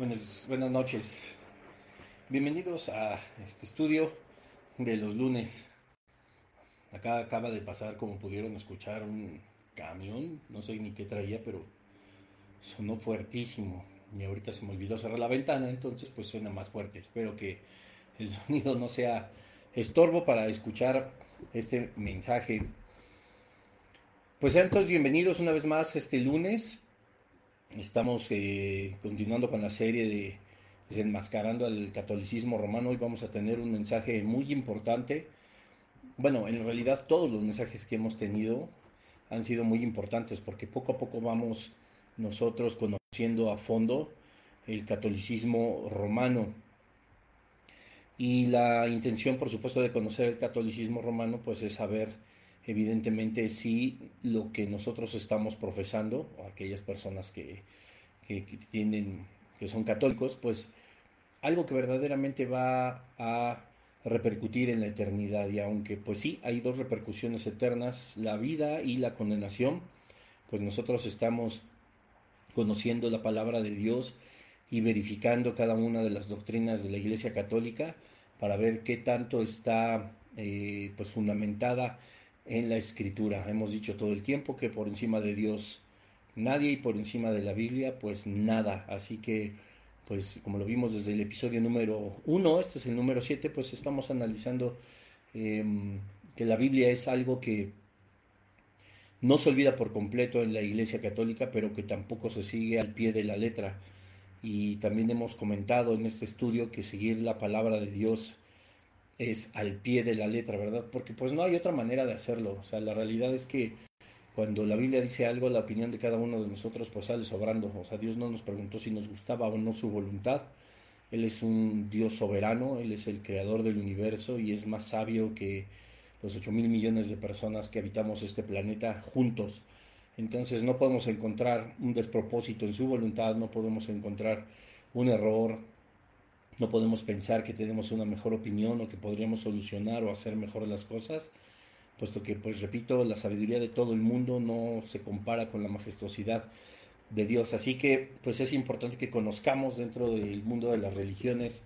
Buenas, buenas noches. Bienvenidos a este estudio de los lunes. Acá acaba de pasar, como pudieron escuchar, un camión. No sé ni qué traía, pero sonó fuertísimo. Y ahorita se me olvidó cerrar la ventana, entonces pues suena más fuerte. Espero que el sonido no sea estorbo para escuchar este mensaje. Pues sean todos bienvenidos una vez más este lunes Estamos eh, continuando con la serie de desenmascarando al catolicismo romano. Hoy vamos a tener un mensaje muy importante. Bueno, en realidad todos los mensajes que hemos tenido han sido muy importantes porque poco a poco vamos nosotros conociendo a fondo el catolicismo romano. Y la intención, por supuesto, de conocer el catolicismo romano, pues es saber evidentemente si lo que nosotros estamos profesando, o aquellas personas que, que, tienen, que son católicos, pues algo que verdaderamente va a repercutir en la eternidad. Y aunque pues sí, hay dos repercusiones eternas, la vida y la condenación, pues nosotros estamos conociendo la palabra de Dios y verificando cada una de las doctrinas de la Iglesia Católica para ver qué tanto está eh, pues fundamentada en la escritura. Hemos dicho todo el tiempo que por encima de Dios nadie y por encima de la Biblia pues nada. Así que pues como lo vimos desde el episodio número uno, este es el número siete, pues estamos analizando em, que la Biblia es algo que no se olvida por completo en la Iglesia Católica, pero que tampoco se sigue al pie de la letra. Y también hemos comentado en este estudio que seguir la palabra de Dios es al pie de la letra, ¿verdad? Porque pues no hay otra manera de hacerlo. O sea, la realidad es que cuando la Biblia dice algo, la opinión de cada uno de nosotros pues sale sobrando. O sea, Dios no nos preguntó si nos gustaba o no su voluntad. Él es un Dios soberano, Él es el creador del universo y es más sabio que los 8 mil millones de personas que habitamos este planeta juntos. Entonces no podemos encontrar un despropósito en su voluntad, no podemos encontrar un error, no podemos pensar que tenemos una mejor opinión o que podríamos solucionar o hacer mejor las cosas, puesto que, pues repito, la sabiduría de todo el mundo no se compara con la majestuosidad de Dios. Así que, pues es importante que conozcamos dentro del mundo de las religiones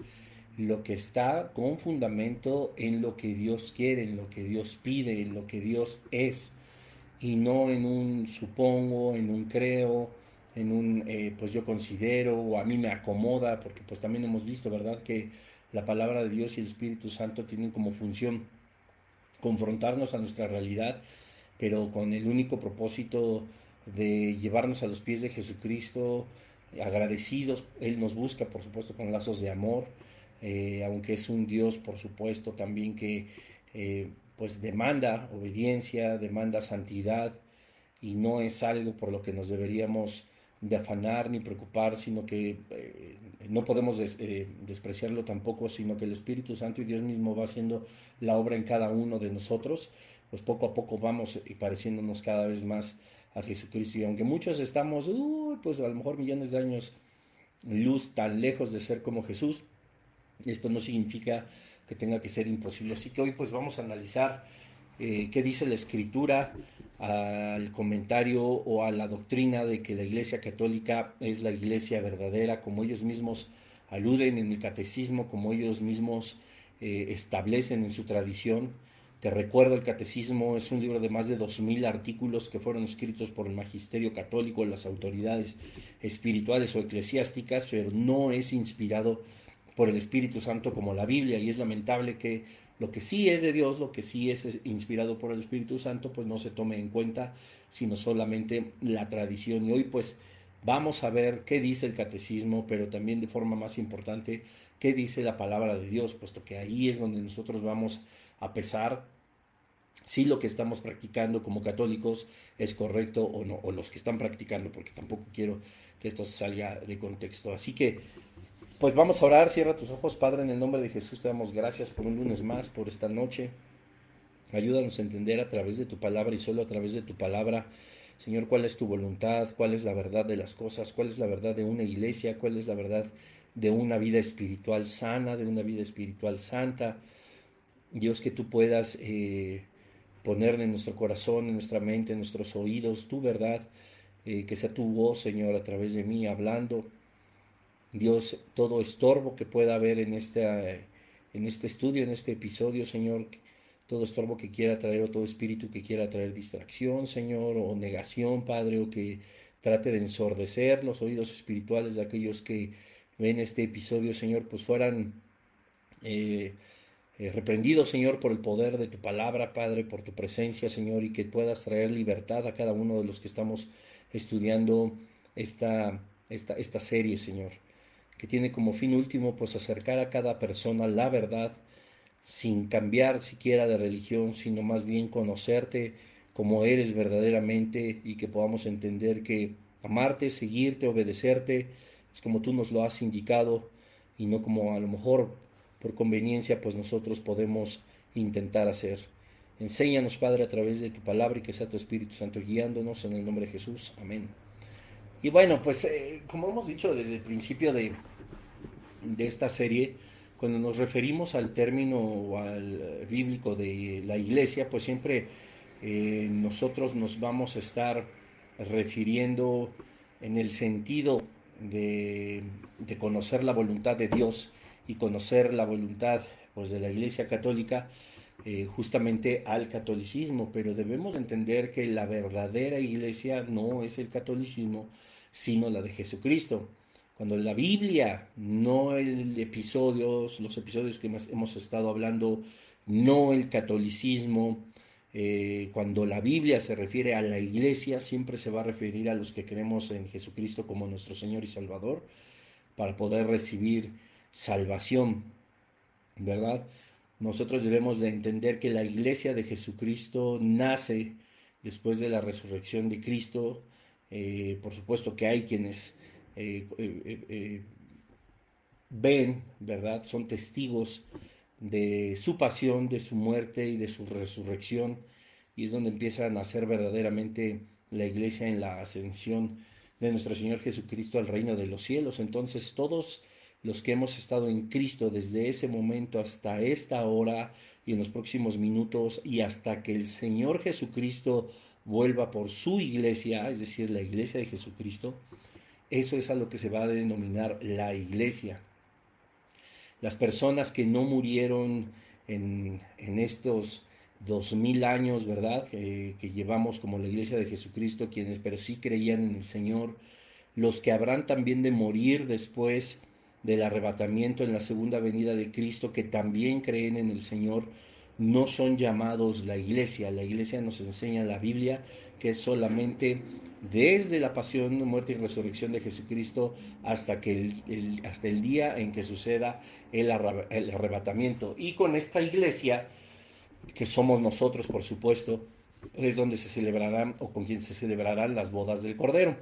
lo que está con fundamento en lo que Dios quiere, en lo que Dios pide, en lo que Dios es, y no en un supongo, en un creo, en un, eh, pues yo considero o a mí me acomoda, porque pues también hemos visto, ¿verdad?, que la palabra de Dios y el Espíritu Santo tienen como función confrontarnos a nuestra realidad, pero con el único propósito de llevarnos a los pies de Jesucristo, agradecidos, Él nos busca, por supuesto, con lazos de amor, eh, aunque es un Dios, por supuesto, también que eh, pues demanda obediencia, demanda santidad, y no es algo por lo que nos deberíamos de afanar ni preocupar, sino que eh, no podemos eh, despreciarlo tampoco, sino que el Espíritu Santo y Dios mismo va haciendo la obra en cada uno de nosotros, pues poco a poco vamos pareciéndonos cada vez más a Jesucristo. Y aunque muchos estamos, pues a lo mejor millones de años luz tan lejos de ser como Jesús, esto no significa que tenga que ser imposible. Así que hoy pues vamos a analizar eh, qué dice la Escritura al comentario o a la doctrina de que la Iglesia Católica es la Iglesia verdadera, como ellos mismos aluden en el catecismo, como ellos mismos eh, establecen en su tradición. Te recuerdo, el catecismo es un libro de más de 2.000 artículos que fueron escritos por el magisterio católico, las autoridades espirituales o eclesiásticas, pero no es inspirado por el Espíritu Santo como la Biblia y es lamentable que lo que sí es de Dios, lo que sí es inspirado por el Espíritu Santo, pues no se tome en cuenta, sino solamente la tradición. Y hoy pues vamos a ver qué dice el catecismo, pero también de forma más importante, qué dice la palabra de Dios, puesto que ahí es donde nosotros vamos a pesar si lo que estamos practicando como católicos es correcto o no, o los que están practicando, porque tampoco quiero que esto salga de contexto. Así que pues vamos a orar, cierra tus ojos, Padre, en el nombre de Jesús te damos gracias por un lunes más, por esta noche. Ayúdanos a entender a través de tu palabra y solo a través de tu palabra, Señor, cuál es tu voluntad, cuál es la verdad de las cosas, cuál es la verdad de una iglesia, cuál es la verdad de una vida espiritual sana, de una vida espiritual santa. Dios, que tú puedas eh, poner en nuestro corazón, en nuestra mente, en nuestros oídos, tu verdad, eh, que sea tu voz, Señor, a través de mí, hablando Dios, todo estorbo que pueda haber en, en este estudio, en este episodio, Señor, todo estorbo que quiera traer o todo espíritu que quiera traer distracción, Señor, o negación, Padre, o que trate de ensordecer los oídos espirituales de aquellos que ven este episodio, Señor, pues fueran eh, eh, reprendidos, Señor, por el poder de tu palabra, Padre, por tu presencia, Señor, y que puedas traer libertad a cada uno de los que estamos estudiando esta, esta, esta serie, Señor que tiene como fin último pues acercar a cada persona la verdad sin cambiar siquiera de religión, sino más bien conocerte como eres verdaderamente y que podamos entender que amarte, seguirte, obedecerte es como tú nos lo has indicado y no como a lo mejor por conveniencia pues nosotros podemos intentar hacer. Enséñanos, Padre, a través de tu palabra y que sea tu Espíritu Santo guiándonos en el nombre de Jesús. Amén. Y bueno, pues eh, como hemos dicho desde el principio de, de esta serie, cuando nos referimos al término al bíblico de la iglesia, pues siempre eh, nosotros nos vamos a estar refiriendo en el sentido de, de, conocer la voluntad de Dios y conocer la voluntad pues, de la iglesia católica, eh, justamente al catolicismo, pero debemos entender que la verdadera iglesia no es el catolicismo, sino la de Jesucristo. Cuando la Biblia, no el episodios, los episodios que hemos estado hablando, no el catolicismo, eh, cuando la Biblia se refiere a la iglesia, siempre se va a referir a los que creemos en Jesucristo como nuestro Señor y Salvador, para poder recibir salvación, ¿verdad? Nosotros debemos de entender que la iglesia de Jesucristo nace después de la resurrección de Cristo, eh, por supuesto que hay quienes eh, eh, ven, ¿verdad? Son testigos de su pasión, de su muerte y de su resurrección. Y es donde empieza a nacer verdaderamente la iglesia en la ascensión de nuestro Señor Jesucristo al reino de los cielos. Entonces todos los que hemos estado en Cristo desde ese momento hasta esta hora y en los próximos minutos y hasta que el Señor Jesucristo vuelva por su iglesia, es decir, la iglesia de Jesucristo, eso es a lo que se va a denominar la iglesia. Las personas que no murieron en, estos dos mil años, ¿verdad? que llevamos como la iglesia de Jesucristo, quienes pero sí creían en el Señor, los que habrán también de morir después del arrebatamiento en la segunda venida de Cristo, que también creen en el Señor, no son llamados la iglesia. La iglesia nos enseña la Biblia que es solamente desde la pasión, muerte y resurrección de Jesucristo hasta, que el, hasta el día en que suceda el, el arrebatamiento. Y con esta iglesia, que somos nosotros, por supuesto, es donde se celebrarán o con quien se celebrarán las bodas del Cordero.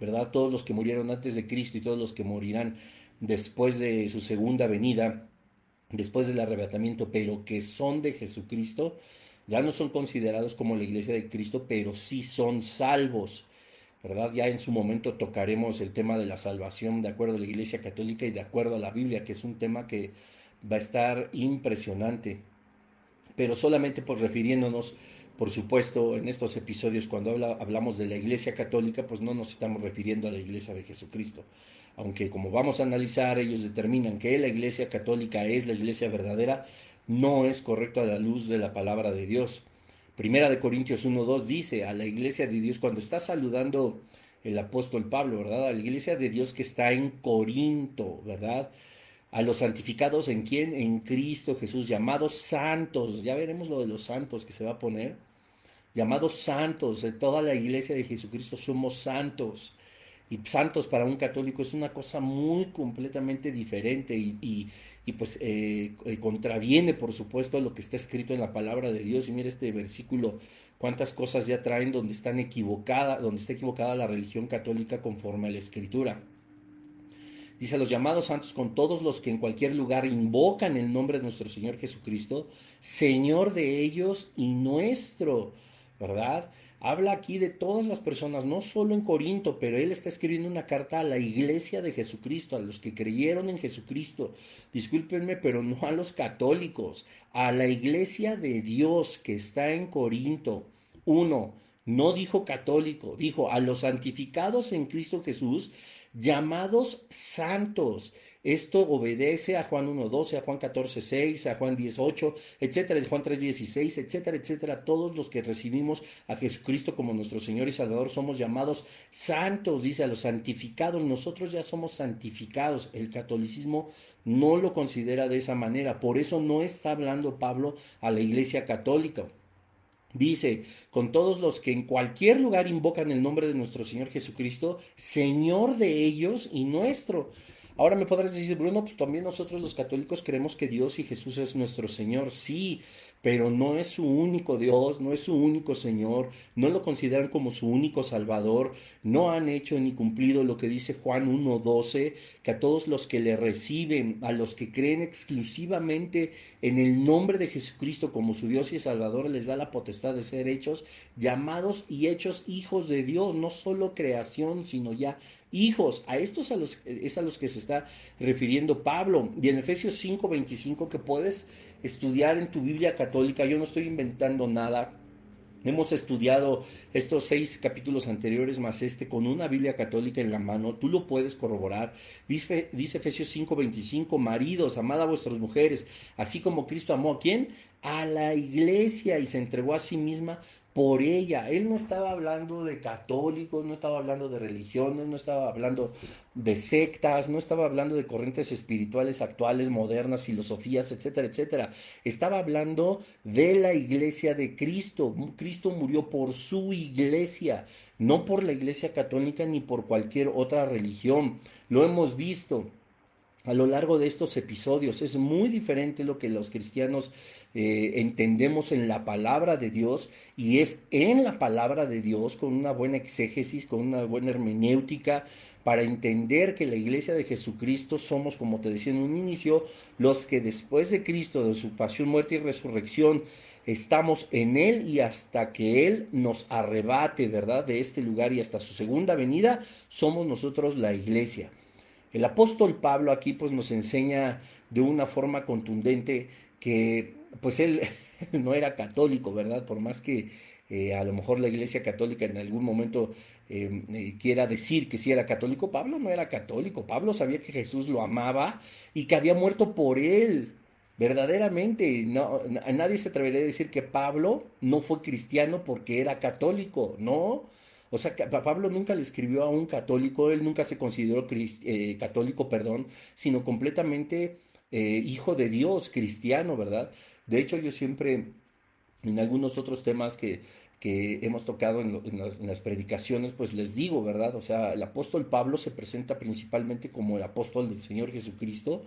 ¿Verdad? Todos los que murieron antes de Cristo y todos los que morirán después de su segunda venida, después del arrebatamiento, pero que son de Jesucristo, ya no son considerados como la iglesia de Cristo, pero sí son salvos. ¿verdad? Ya en su momento tocaremos el tema de la salvación de acuerdo a la Iglesia Católica y de acuerdo a la Biblia, que es un tema que va a estar impresionante. Pero solamente por refiriéndonos, por supuesto, en estos episodios, cuando hablamos de la Iglesia Católica, pues no nos estamos refiriendo a la Iglesia de Jesucristo. Aunque como vamos a analizar, ellos determinan que la Iglesia Católica es la Iglesia verdadera, no es correcto a la luz de la palabra de Dios. Primera de Corintios 1.2 dice a la iglesia de Dios, cuando está saludando el apóstol Pablo, ¿verdad? A la iglesia de Dios que está en Corinto, ¿verdad? A los santificados en quién? En Cristo Jesús, llamados santos. Ya veremos lo de los santos que se va a poner. Llamados santos, de toda la iglesia de Jesucristo somos santos y santos para un católico es una cosa muy completamente diferente y, pues eh, eh, contraviene por supuesto a lo que está escrito en la palabra de Dios y mira este versículo cuántas cosas ya traen donde están equivocadas donde está equivocada la religión católica conforme a la escritura dice los llamados santos con todos los que en cualquier lugar invocan el nombre de nuestro Señor Jesucristo Señor de ellos y nuestro verdad habla aquí de todas las personas, no solo en Corinto, pero él está escribiendo una carta a la iglesia de Jesucristo, a los que creyeron en Jesucristo. Discúlpenme, pero no a los católicos, a la iglesia de Dios que está en Corinto. Uno, No dijo católico, dijo a los santificados en Cristo Jesús, llamados santos. Esto obedece a Juan 1.12, a Juan 14.6, a Juan 10.8, etcétera, Juan 3.16, etcétera, etcétera. Todos los que recibimos a Jesucristo como nuestro Señor y Salvador somos llamados santos, dice a los santificados. Nosotros ya somos santificados. El catolicismo no lo considera de esa manera. Por eso no está hablando Pablo a la iglesia católica. Dice, con todos los que en cualquier lugar invocan el nombre de nuestro Señor Jesucristo, Señor de ellos y nuestro. Ahora me podrás decir, Bruno, pues también nosotros los católicos creemos que Dios y Jesús es nuestro Señor. Sí, pero no es su único Dios, no es su único Señor, no lo consideran como su único Salvador, no han hecho ni cumplido lo que dice Juan 1.12, que a todos los que le reciben, a los que creen exclusivamente en el nombre de Jesucristo como su Dios y Salvador, les da la potestad de ser hechos, llamados y hechos hijos de Dios, no solo creación, sino ya hijos. A estos a los, es a los que se está refiriendo Pablo. Y en Efesios 5.25 que puedes estudiar en tu Biblia católica, yo no estoy inventando nada. Hemos estudiado estos seis capítulos anteriores más este con una Biblia católica en la mano. Tú lo puedes corroborar. Dice, dice Efesios 5:25, maridos, amad a vuestras mujeres, así como Cristo amó a quién? A la iglesia y se entregó a sí misma por ella. Él no estaba hablando de católicos, no estaba hablando de religiones, no estaba hablando de sectas, no estaba hablando de corrientes espirituales actuales, modernas, filosofías, etcétera, etcétera. Estaba hablando de la iglesia de Cristo. Cristo murió por su iglesia, no por la iglesia católica ni por cualquier otra religión. Lo hemos visto a lo largo de estos episodios. Es muy diferente lo que los cristianos eh, entendemos en la palabra de Dios y es en la palabra de Dios con una buena exégesis, con una buena hermenéutica, para entender que la iglesia de Jesucristo somos, como te decía en un inicio, los que después de Cristo, de su pasión, muerte y resurrección, estamos en Él y hasta que Él nos arrebate, ¿verdad?, de este lugar y hasta su segunda venida, somos nosotros la iglesia. El apóstol Pablo aquí pues nos enseña de una forma contundente que pues él no era católico, ¿verdad? Por más que eh, a lo mejor la Iglesia Católica en algún momento em, eh, quiera decir que sí era católico, Pablo no era católico, Pablo sabía que Jesús lo amaba y que había muerto por él. Verdaderamente, nadie se atrevería a decir que Pablo no fue cristiano porque era católico, no. O sea, Pablo nunca le escribió a un católico, él nunca se consideró eh, católico, perdón, sino completamente hijo de Dios, cristiano, ¿verdad? De hecho, yo siempre, en algunos otros temas que, que hemos tocado en, las, predicaciones, pues les digo, ¿verdad? O sea, el apóstol Pablo se presenta principalmente como el apóstol del Señor Jesucristo,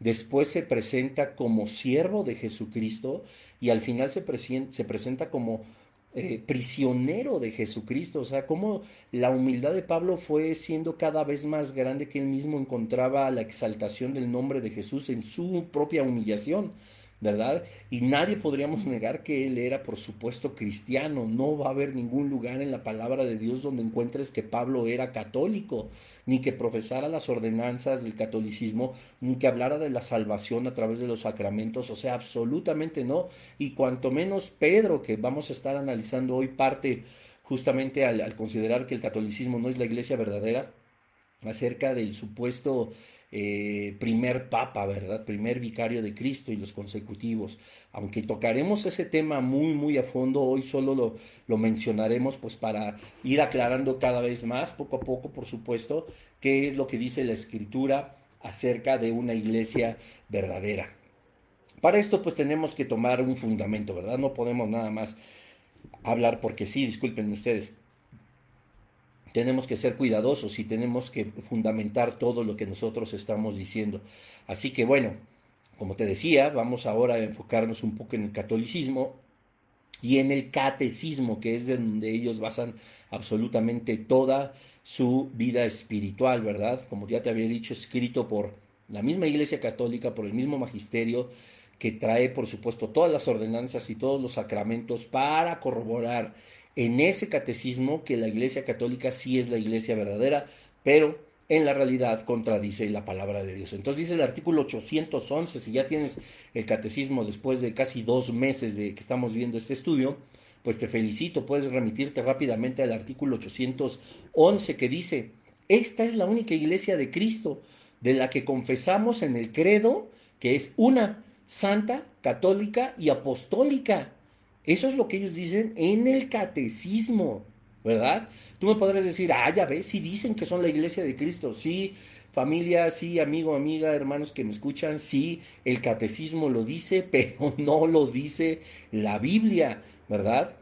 después se presenta como siervo de Jesucristo y al final se presenta como eh, prisionero de Jesucristo, o sea, cómo la humildad de Pablo fue siendo cada vez más grande que él mismo encontraba la exaltación del nombre de Jesús en su propia humillación. ¿Verdad? Y nadie podríamos negar que él era, por supuesto, cristiano. No va a haber ningún lugar en la palabra de Dios donde encuentres que Pablo era católico, ni que profesara las ordenanzas del catolicismo, ni que hablara de la salvación a través de los sacramentos, o sea, absolutamente no. Y cuanto menos Pedro, que vamos a estar analizando hoy parte justamente al, al considerar que el catolicismo no es la iglesia verdadera, acerca del supuesto eh, primer papa, ¿verdad? Primer vicario de Cristo y los consecutivos. Aunque tocaremos ese tema muy, muy a fondo, hoy solo lo, lo mencionaremos pues para ir aclarando cada vez más, poco a poco, por supuesto, qué es lo que dice la Escritura acerca de una iglesia verdadera. Para esto pues tenemos que tomar un fundamento, ¿verdad? No podemos nada más hablar porque sí, disculpen ustedes, tenemos que ser cuidadosos y tenemos que fundamentar todo lo que nosotros estamos diciendo. Así que bueno, como te decía, vamos ahora a enfocarnos un poco en el catolicismo y en el catecismo, que es donde ellos basan absolutamente toda su vida espiritual, ¿verdad? Como ya te había dicho, escrito por la misma Iglesia Católica, por el mismo magisterio, que trae, por supuesto, todas las ordenanzas y todos los sacramentos para corroborar en ese catecismo que la Iglesia Católica sí es la Iglesia verdadera, pero en la realidad contradice la palabra de Dios. Entonces dice el artículo 811, si ya tienes el catecismo después de casi dos meses de que estamos viendo este estudio, pues te felicito, puedes remitirte rápidamente al artículo 811 que dice, esta es la única iglesia de Cristo de la que confesamos en el credo que es una, santa, católica y apostólica. Eso es lo que ellos dicen en el catecismo, ¿verdad? Tú me podrás decir, ah, ya ves, si dicen que son la iglesia de Cristo, sí, familia, sí, amigo, amiga, hermanos que me escuchan, sí, el catecismo lo dice, pero no lo dice la Biblia, ¿verdad?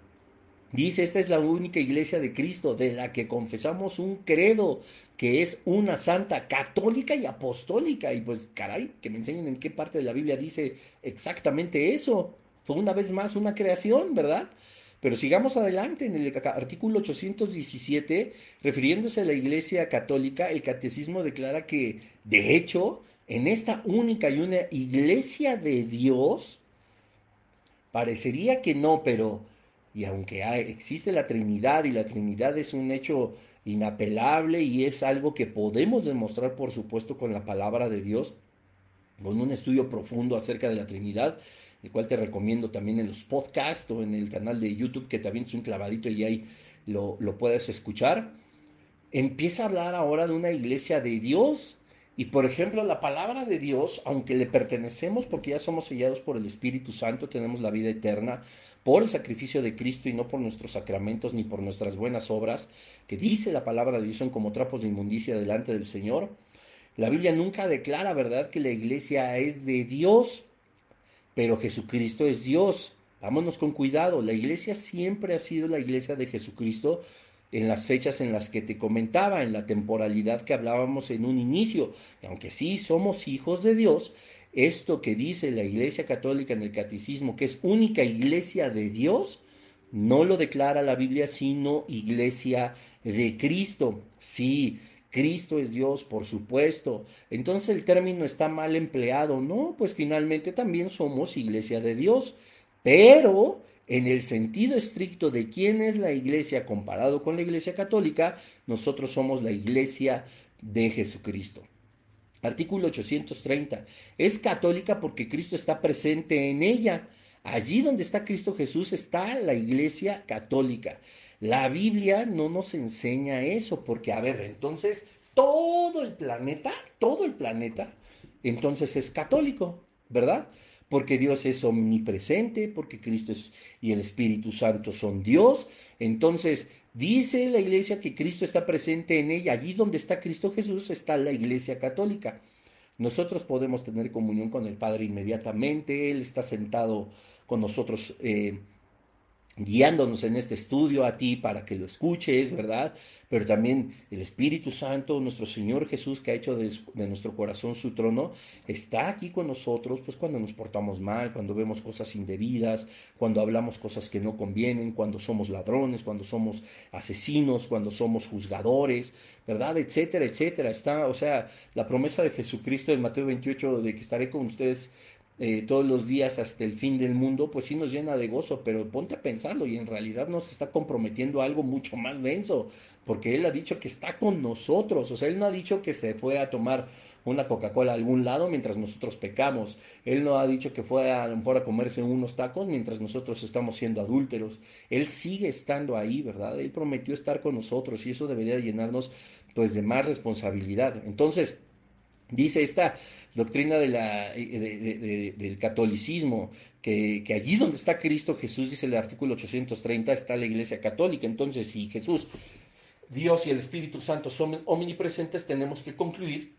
Dice, esta es la única iglesia de Cristo de la que confesamos un credo, que es una santa católica y apostólica. Y pues, caray, que me enseñen en qué parte de la Biblia dice exactamente eso. Una vez más una creación, ¿verdad? Pero sigamos adelante en el artículo 817, refiriéndose a la Iglesia Católica, el Catecismo declara que, de hecho, en esta única y una Iglesia de Dios, parecería que no, pero y aunque existe la Trinidad y la Trinidad es un hecho inapelable y es algo que podemos demostrar, por supuesto, con la palabra de Dios, con un estudio profundo acerca de la Trinidad, el cual te recomiendo también en los podcasts o en el canal de YouTube, que también es un clavadito y ahí lo, lo puedes escuchar. Empieza a hablar ahora de una iglesia de Dios. Y por ejemplo, la palabra de Dios, aunque le pertenecemos porque ya somos sellados por el Espíritu Santo, tenemos la vida eterna, por el sacrificio de Cristo y no por nuestros sacramentos ni por nuestras buenas obras, que dice la palabra de Dios son como trapos de inmundicia delante del Señor. La Biblia nunca declara, ¿verdad?, que la iglesia es de Dios, pero Jesucristo es Dios. Vámonos con cuidado, la iglesia siempre ha sido la iglesia de Jesucristo en las fechas en las que te comentaba, en la temporalidad que hablábamos en un inicio. Y aunque sí somos hijos de Dios, esto que dice la Iglesia Católica en el Catecismo, que es única iglesia de Dios, no lo declara la Biblia, sino iglesia de Cristo. Sí, Cristo es Dios, por supuesto. Entonces el término está mal empleado. No, pues finalmente también somos iglesia de Dios. Pero en el sentido estricto de quién es la iglesia comparado con la iglesia católica, nosotros somos la iglesia de Jesucristo. Artículo 830. Es católica porque Cristo está presente en ella. Allí donde está Cristo Jesús está la iglesia católica. La Biblia no nos enseña eso porque, a ver, entonces todo el planeta, todo el planeta, entonces es católico, ¿verdad? Porque Dios es omnipresente, porque Cristo es, y el Espíritu Santo son Dios. Entonces, Dice la iglesia que Cristo está presente en ella. Allí donde está Cristo Jesús está la iglesia católica. Nosotros podemos tener comunión con el Padre inmediatamente. Él está sentado con nosotros eh, guiándonos en este estudio a ti para que lo escuches, ¿verdad? Pero también el Espíritu Santo, nuestro Señor Jesús, que ha hecho de, nuestro corazón su trono, está aquí con nosotros, pues cuando nos portamos mal, cuando vemos cosas indebidas, cuando hablamos cosas que no convienen, cuando somos ladrones, cuando somos asesinos, cuando somos juzgadores, ¿verdad? Etcétera, etcétera. Está, o sea, la promesa de Jesucristo en Mateo 28 de que estaré con ustedes eh, todos los días hasta el fin del mundo, pues sí nos llena de gozo, pero ponte a pensarlo y en realidad nos está comprometiendo a algo mucho más denso, porque Él ha dicho que está con nosotros, o sea, Él no ha dicho que se fue a tomar una Coca-Cola a algún lado mientras nosotros pecamos, Él no ha dicho que fue a, a lo mejor a comerse unos tacos mientras nosotros estamos siendo adúlteros, Él sigue estando ahí, ¿verdad? Él prometió estar con nosotros y eso debería llenarnos pues de más responsabilidad. Entonces, dice esta doctrina la, del catolicismo, que, que, allí donde está Cristo Jesús, dice el artículo 830, está la Iglesia Católica. Entonces, si Jesús, Dios y el Espíritu Santo son omnipresentes, tenemos que concluir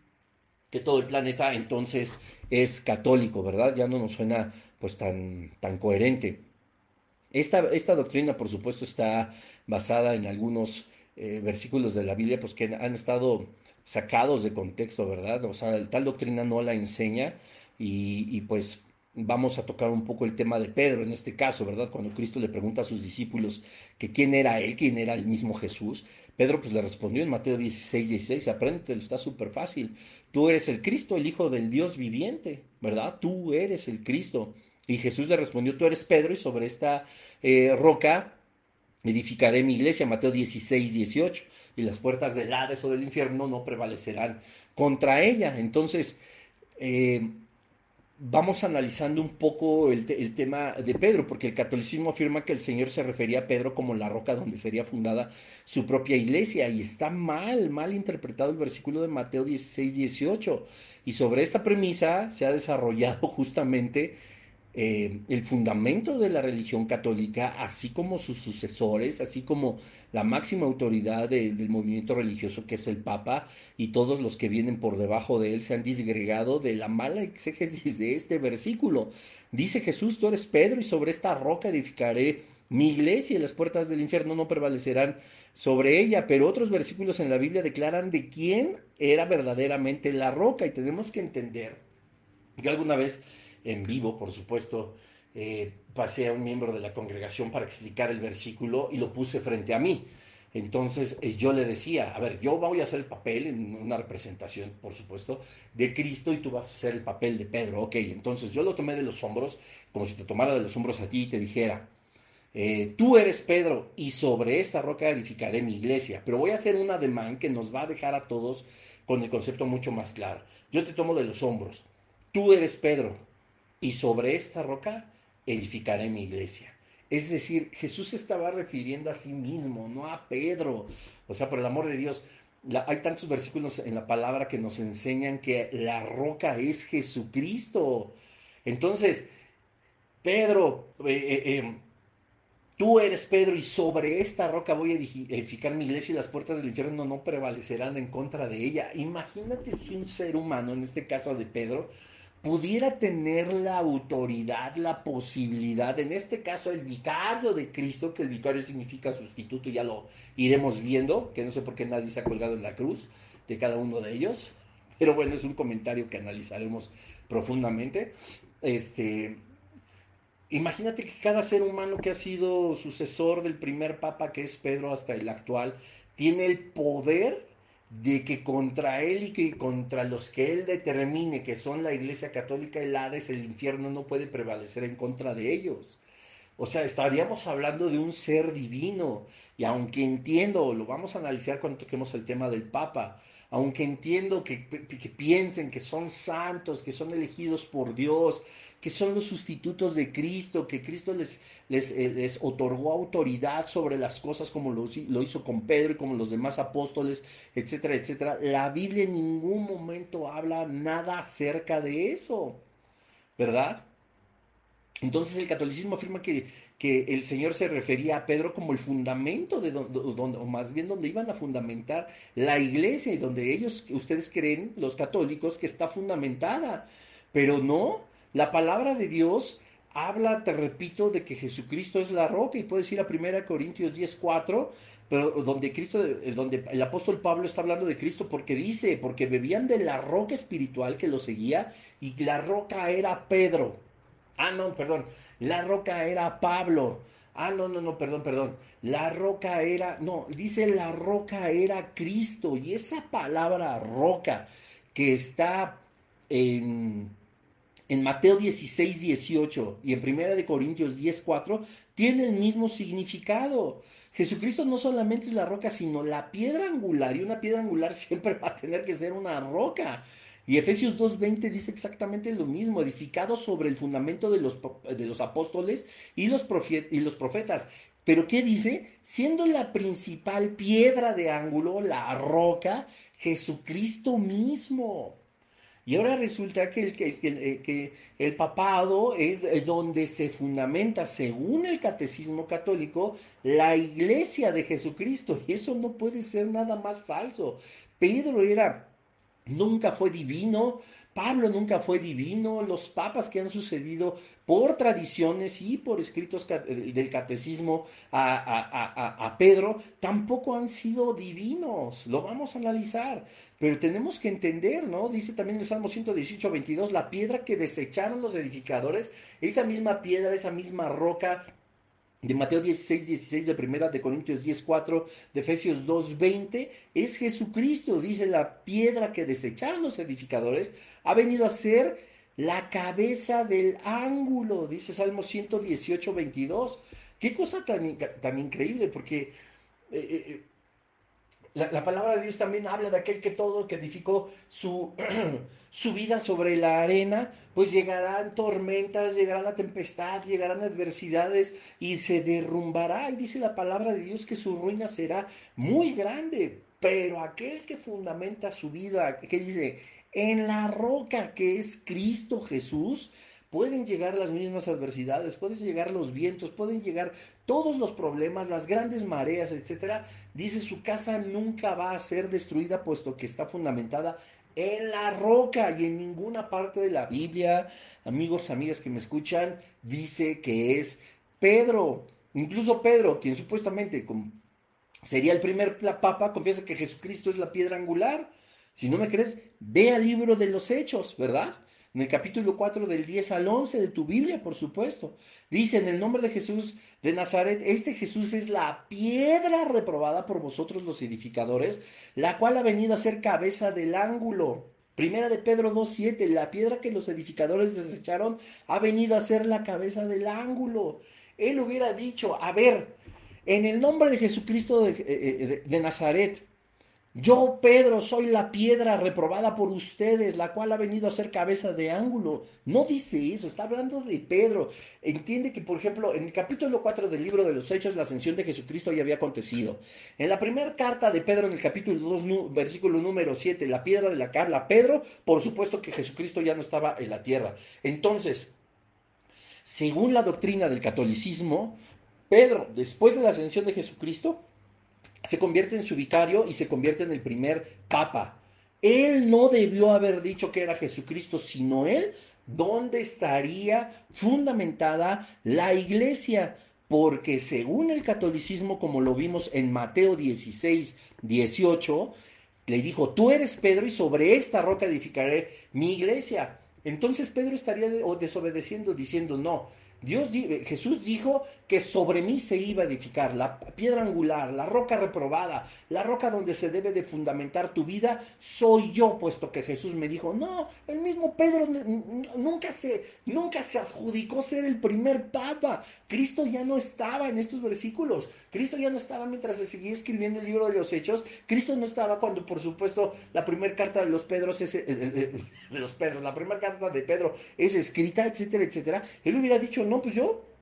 que todo el planeta entonces es católico, ¿verdad? Ya no nos suena pues tan, tan coherente. Esta, esta doctrina, por supuesto, está basada en algunos eh, versículos de la Biblia, pues que han estado sacados de contexto, ¿verdad? O sea, tal doctrina no la enseña y, pues vamos a tocar un poco el tema de Pedro en este caso, ¿verdad? Cuando Cristo le pregunta a sus discípulos que quién era él, quién era el mismo Jesús, Pedro pues le respondió en Mateo 16, 16, apréndetelo, está súper fácil. Tú eres el Cristo, el Hijo del Dios viviente, ¿verdad? Tú eres el Cristo. Y Jesús le respondió, tú eres Pedro y sobre esta eh, roca edificaré mi iglesia, Mateo 16, 18, y las puertas del Hades o del infierno no prevalecerán contra ella. Entonces, eh, vamos analizando un poco el, tema de Pedro, porque el catolicismo afirma que el Señor se refería a Pedro como la roca donde sería fundada su propia iglesia, y está mal, mal interpretado el versículo de Mateo 16, 18. Y sobre esta premisa se ha desarrollado justamente eh, el fundamento de la religión católica, así como sus sucesores, así como la máxima autoridad del movimiento religioso que es el Papa y todos los que vienen por debajo de él se han disgregado de la mala exégesis de este versículo. Dice Jesús, tú eres Pedro y sobre esta roca edificaré mi iglesia y las puertas del infierno no prevalecerán sobre ella, pero otros versículos en la Biblia declaran de quién era verdaderamente la roca y tenemos que entender que alguna vez en vivo, por supuesto, eh, pasé a un miembro de la congregación para explicar el versículo y lo puse frente a mí. Entonces eh, yo le decía, a ver, yo voy a hacer el papel en una representación, por supuesto, de Cristo y tú vas a hacer el papel de Pedro. Ok, entonces yo lo tomé de los hombros, como si te tomara de los hombros a ti y te dijera, eh, tú eres Pedro y sobre esta roca edificaré mi iglesia, pero voy a hacer un ademán que nos va a dejar a todos con el concepto mucho más claro. Yo te tomo de los hombros, tú eres Pedro y sobre esta roca edificaré mi iglesia. Es decir, Jesús estaba refiriendo a sí mismo, no a Pedro. O sea, por el amor de Dios, hay tantos versículos en la palabra que nos enseñan que la roca es Jesucristo. Entonces, Pedro, eh, eh, em, tú eres Pedro y sobre esta roca voy a edificar mi iglesia y las puertas del infierno no prevalecerán en contra de ella. Imagínate si un ser humano, en este caso de Pedro, pudiera tener la autoridad, la posibilidad, en este caso el vicario de Cristo, que el vicario significa sustituto, ya lo iremos viendo, que no sé por qué nadie se ha colgado en la cruz de cada uno de ellos, pero bueno, es un comentario que analizaremos profundamente. Este, imagínate que cada ser humano que ha sido sucesor del primer papa, que es Pedro, hasta el actual, tiene el poder de que contra él y que contra los que él determine que son la Iglesia Católica, el Hades, el infierno no puede prevalecer en contra de ellos. O sea, estaríamos hablando de un ser divino. Y aunque entiendo, lo vamos a analizar cuando toquemos el tema del Papa, aunque entiendo que, que, piensen que son santos, que son elegidos por Dios, que son los sustitutos de Cristo, que Cristo les, les, eh, les otorgó autoridad sobre las cosas como lo, hizo con Pedro y como los demás apóstoles, etcétera, etcétera. La Biblia en ningún momento habla nada acerca de eso, ¿verdad? Entonces el catolicismo afirma que, que, el Señor se refería a Pedro como el fundamento de donde, o más bien donde iban a fundamentar la iglesia y donde ellos, ustedes creen, los católicos, que está fundamentada. Pero no, la palabra de Dios habla, te repito, de que Jesucristo es la roca y puedes ir a 1 Corintios 10:4, pero donde Cristo donde el apóstol Pablo está hablando de Cristo porque dice, porque bebían de la roca espiritual que lo seguía y la roca era Pedro. Ah, no, perdón, la roca era Pablo. Ah, no, no, no, perdón, perdón. La roca era, no, dice la roca era Cristo y esa palabra roca que está en en Mateo 16, 18 y en Primera de Corintios 10, 4, tiene el mismo significado. Jesucristo no solamente es la roca, sino la piedra angular, y una piedra angular siempre va a tener que ser una roca. Y Efesios 2.20 dice exactamente lo mismo, edificado sobre el fundamento de los, de los apóstoles y los, y los profetas. Pero ¿qué dice? Siendo la principal piedra de ángulo, la roca, Jesucristo mismo. Y ahora resulta que el, que, eh, que, el papado es donde se fundamenta, según el catecismo católico, la iglesia de Jesucristo. Y eso no puede ser nada más falso. Pedro era, nunca fue divino, Pablo nunca fue divino, los papas que han sucedido por tradiciones y por escritos del catecismo a, a, Pedro tampoco han sido divinos, lo vamos a analizar, pero tenemos que entender, ¿no? Dice también el Salmo 118, 22, la piedra que desecharon los edificadores, esa misma piedra, esa misma roca de Mateo 16, 16, de Primera de Corintios 10, 4, de Efesios 2, 20, es Jesucristo, dice la piedra que desecharon los edificadores, ha venido a ser la cabeza del ángulo, dice Salmo 118, 22. Qué cosa tan, tan increíble, porque eh, eh, La, palabra de Dios también habla de aquel que todo, que edificó su, su vida sobre la arena, pues llegarán tormentas, llegará la tempestad, llegarán adversidades y se derrumbará. Y dice la palabra de Dios que su ruina será muy grande. Pero aquel que fundamenta su vida, que dice, en la roca que es Cristo Jesús, pueden llegar las mismas adversidades, pueden llegar los vientos, pueden llegar todos los problemas, las grandes mareas, etcétera. Dice su casa nunca va a ser destruida puesto que está fundamentada en la roca y en ninguna parte de la Biblia, amigos, amigas que me escuchan, dice que es Pedro. Incluso Pedro, quien supuestamente sería el primer papa, confiesa que Jesucristo es la piedra angular. Si no me crees, ve al libro de los hechos, ¿verdad? En el capítulo 4 del 10 al 11 de tu Biblia, por supuesto. Dice, en el nombre de Jesús de Nazaret, este Jesús es la piedra reprobada por vosotros los edificadores, la cual ha venido a ser cabeza del ángulo. Primera de Pedro 2.7, la piedra que los edificadores desecharon ha venido a ser la cabeza del ángulo. Él hubiera dicho, a ver, en el nombre de Jesucristo de, eh, eh, de Nazaret, yo, Pedro, soy la piedra reprobada por ustedes, la cual ha venido a ser cabeza de ángulo. No dice eso, está hablando de Pedro. Entiende que, por ejemplo, en el capítulo 4 del libro de los Hechos, la ascensión de Jesucristo ya había acontecido. En la primera carta de Pedro, en el capítulo 2, versículo número 7, la piedra de la cabla, Pedro, por supuesto que Jesucristo ya no estaba en la tierra. Entonces, según la doctrina del catolicismo, Pedro, después de la ascensión de Jesucristo, se convierte en su vicario y se convierte en el primer papa. Él no debió haber dicho que era Jesucristo, sino él, ¿dónde estaría fundamentada la iglesia? Porque según el catolicismo, como lo vimos en Mateo 16, 18, le dijo, tú eres Pedro y sobre esta roca edificaré mi iglesia. Entonces Pedro estaría desobedeciendo diciendo, no, Dios, Jesús dijo que sobre mí se iba a edificar la piedra angular, la roca reprobada, la roca donde se debe de fundamentar tu vida, soy yo, puesto que Jesús me dijo, no, el mismo Pedro nunca se, nunca se adjudicó ser el primer papa. Cristo ya no estaba en estos versículos. Cristo ya no estaba mientras se seguía escribiendo el libro de los Hechos. Cristo no estaba cuando, por supuesto, la primera carta de los Pedros es, eh, de, los Pedros, la primera carta de Pedro es escrita, etcétera, etcétera. Él hubiera dicho, no, pues yo.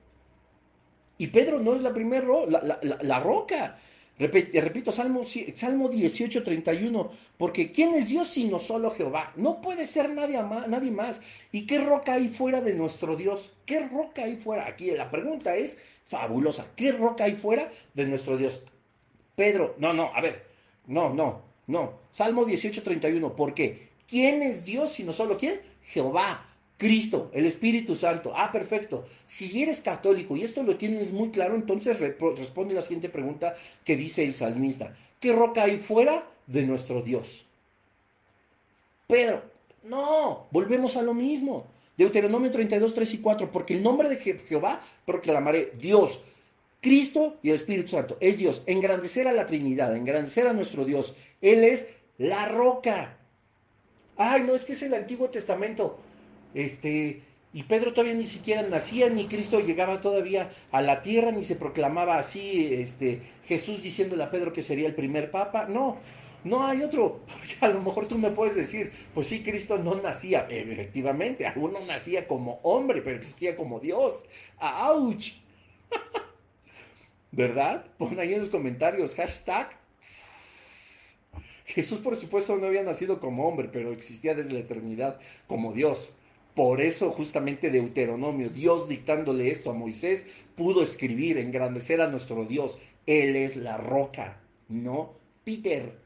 Y Pedro no es la primera, la, la, roca. Repito, Salmo, Salmo 18, 31, porque ¿quién es Dios sino solo Jehová? No puede ser nadie más, nadie más. ¿Y qué roca hay fuera de nuestro Dios? ¿Qué roca hay fuera? Aquí la pregunta es, fabulosa. ¿Qué roca hay fuera de nuestro Dios? Pedro, no, no, a ver, no, no, no. Salmo 18, 31, ¿por qué? ¿Quién es Dios sino solo quién? Jehová. Cristo, el Espíritu Santo. Ah, perfecto. Si eres católico y esto lo tienes muy claro, entonces responde la siguiente pregunta que dice el salmista. ¿Qué roca hay fuera de nuestro Dios? Pedro, no, volvemos a lo mismo. Deuteronomio 32, 3 y 4, porque el nombre de Jehová proclamaré Dios, Cristo y el Espíritu Santo. Es Dios. Engrandecer a la Trinidad, engrandecer a nuestro Dios. Él es la roca. Ay, no, es que es el Antiguo Testamento. Este, y Pedro todavía ni siquiera nacía, ni Cristo llegaba todavía a la tierra, ni se proclamaba así, este, Jesús diciéndole a Pedro que sería el primer papa. No, no hay otro. a lo mejor tú me puedes decir, pues sí, Cristo no nacía. Efectivamente, aún no nacía como hombre, pero existía como Dios. ¡Auch! ¿Verdad? Pon ahí en los comentarios, hashtag. Jesús, por supuesto, no había nacido como hombre, pero existía desde la eternidad como Dios. Por eso, justamente Deuteronomio, Dios dictándole esto a Moisés, pudo escribir, engrandecer a nuestro Dios. Él es la roca, no Peter.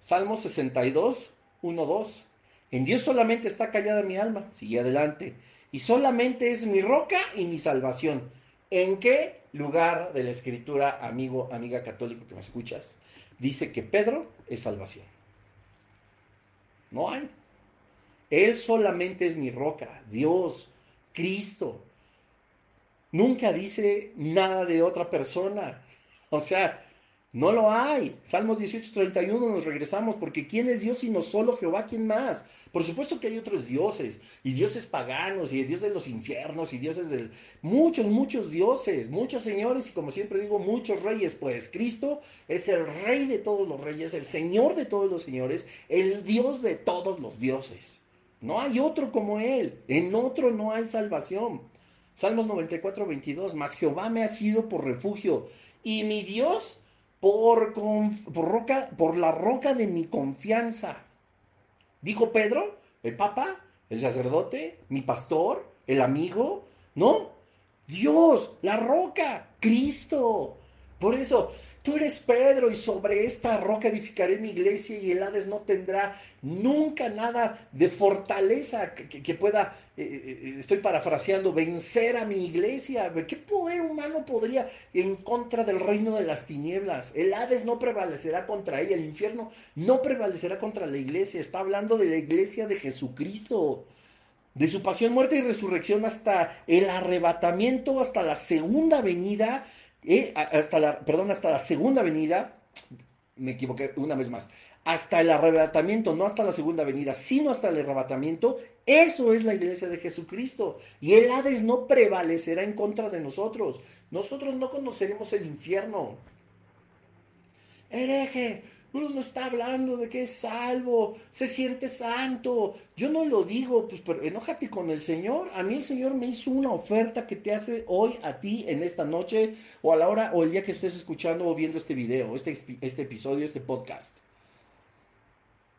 Salmo 62, 1, 2. En Dios solamente está callada mi alma. Sigue adelante. Y solamente es mi roca y mi salvación. ¿En qué lugar de la escritura, amigo, amiga católico que me escuchas, dice que Pedro es salvación? No hay. Él solamente es mi roca, Dios, Cristo. Nunca dice nada de otra persona. O sea, No lo hay. Salmos 18, 31 nos regresamos, porque ¿quién es Dios sino solo Jehová? ¿Quién más? Por supuesto que hay otros dioses, y dioses paganos, y dioses de los infiernos, y dioses de muchos, muchos dioses, muchos señores, y como siempre digo, muchos reyes. Pues Cristo es el rey de todos los reyes, el Señor de todos los señores, el Dios de todos los dioses. No hay otro como Él, en otro no hay salvación. Salmos 94, 22, mas Jehová me ha sido por refugio, y mi Dios por, por, roca, por la roca de mi confianza. Dijo Pedro, el papa, el sacerdote, mi pastor, el amigo. No, Dios, la roca, Cristo. Por eso, Tú eres Pedro y sobre esta roca edificaré mi iglesia y el Hades no tendrá nunca nada de fortaleza que, pueda, eh, eh, eh, estoy parafraseando, vencer a mi iglesia. ¿Qué poder humano podría en contra del reino de las tinieblas? El Hades no prevalecerá contra ella, el infierno no prevalecerá contra la iglesia. Está hablando de la iglesia de Jesucristo de su pasión, muerte y resurrección hasta el arrebatamiento, hasta la segunda venida hasta la, perdón, hasta la segunda venida, me equivoqué una vez más, hasta el arrebatamiento, no hasta la segunda venida, sino hasta el arrebatamiento, eso es la iglesia de Jesucristo. Y el Hades no prevalecerá en contra de nosotros. Nosotros no conoceremos el infierno. Hereje, uno no está hablando de que es salvo, se siente santo. Yo no lo digo, pues, pero enójate con el Señor. A mí el Señor me hizo una oferta que te hace hoy a ti en esta noche o a la hora o el día que estés escuchando o viendo este video, este, este episodio, este podcast.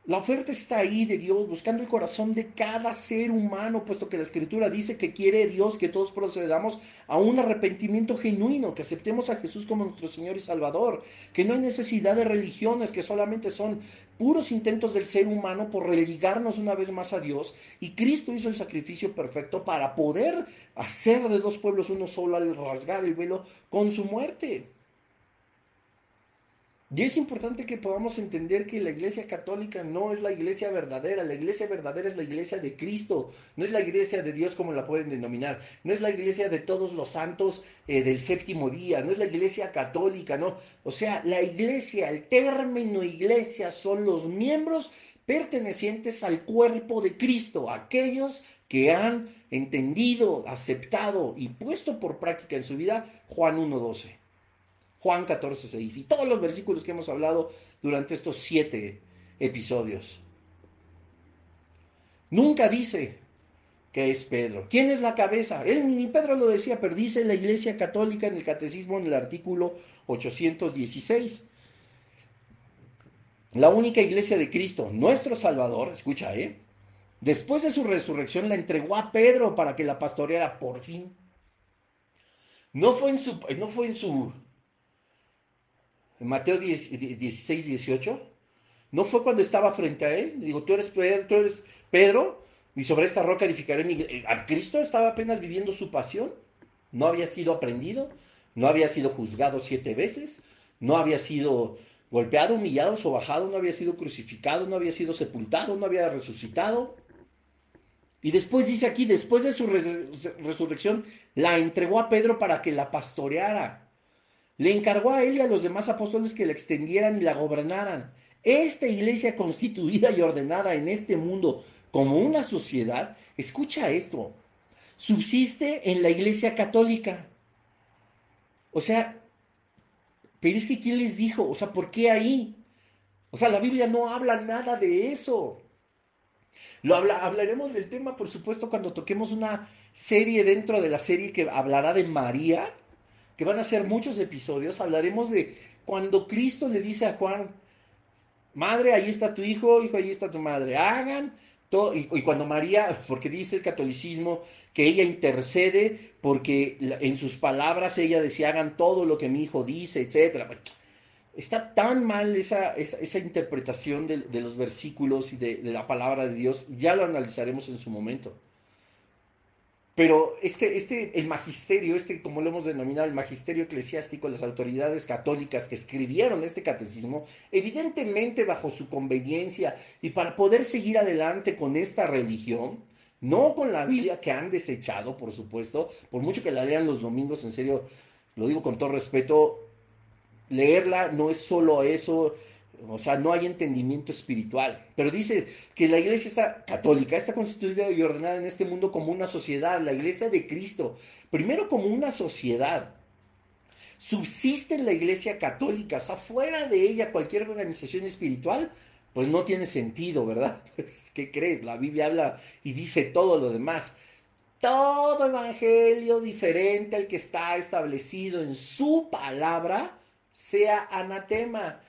La oferta está ahí de Dios, buscando el corazón de cada ser humano, puesto que la Escritura dice que quiere Dios que todos procedamos a un arrepentimiento genuino, que aceptemos a Jesús como nuestro Señor y Salvador, que no hay necesidad de religiones, que solamente son puros intentos del ser humano por religarnos una vez más a Dios, y Cristo hizo el sacrificio perfecto para poder hacer de dos pueblos uno solo al rasgar el velo con su muerte. Y es importante que podamos entender que la iglesia católica no es la iglesia verdadera, la iglesia verdadera es la iglesia de Cristo, no es la iglesia de Dios como la pueden denominar, no es la iglesia de todos los santos eh, del séptimo día, no es la iglesia católica, no. O sea, la iglesia, el término iglesia son los miembros pertenecientes al cuerpo de Cristo, aquellos que han entendido, aceptado y puesto por práctica en su vida Juan 1.12. Juan 14, 6 y todos los versículos que hemos hablado durante estos siete episodios. Nunca dice que es Pedro. ¿Quién es la cabeza? Él ni Pedro lo decía, pero dice la Iglesia Católica en el Catecismo en el artículo 816. La única iglesia de Cristo, nuestro Salvador, escucha, ¿eh? Después de su resurrección la entregó a Pedro para que la pastoreara por fin. No fue en su, no fue en su en Mateo 16, 18, no fue cuando estaba frente a él, digo, tú eres Pedro, tú eres Pedro y sobre esta roca edificaré mi... Cristo estaba apenas viviendo su pasión, no había sido aprendido, no había sido juzgado siete veces, no había sido golpeado, humillado, sobajado, no había sido crucificado, no había sido sepultado, no había resucitado. Y después dice aquí, después de su resurrección, la entregó a Pedro para que la pastoreara. Le encargó a él y a los demás apóstoles que la extendieran y la gobernaran. Esta iglesia constituida y ordenada en este mundo como una sociedad, escucha esto, subsiste en la iglesia católica. O sea, pero es que ¿quién les dijo? O sea, ¿por qué ahí? O sea, la Biblia no habla nada de eso. Lo hablaremos del tema, por supuesto, cuando toquemos una serie dentro de la serie que hablará de María, que van a ser muchos episodios, hablaremos de cuando Cristo le dice a Juan, madre, ahí está tu hijo, hijo, ahí está tu madre, hagan todo, y, cuando María, porque dice el catolicismo que ella intercede, porque en sus palabras ella decía, hagan todo lo que mi hijo dice, etcétera. Está tan mal esa, esa, interpretación de, los versículos y de la palabra de Dios, ya lo analizaremos en su momento. Pero este, este, el magisterio, este, como lo hemos denominado, el magisterio eclesiástico, las autoridades católicas que escribieron este catecismo, evidentemente bajo su conveniencia y para poder seguir adelante con esta religión, no con la Biblia que han desechado, por supuesto, por mucho que la lean los domingos, en serio, lo digo con todo respeto, leerla no es solo eso, o sea, no hay entendimiento espiritual. Pero dice que la iglesia está católica, está constituida y ordenada en este mundo como una sociedad, la iglesia de Cristo, primero como una sociedad. Subsiste en la iglesia católica, o sea, fuera de ella cualquier organización espiritual, pues no tiene sentido, ¿verdad? Pues, ¿Qué crees? La Biblia habla y dice todo lo demás. Todo evangelio diferente al que está establecido en su palabra sea anatema.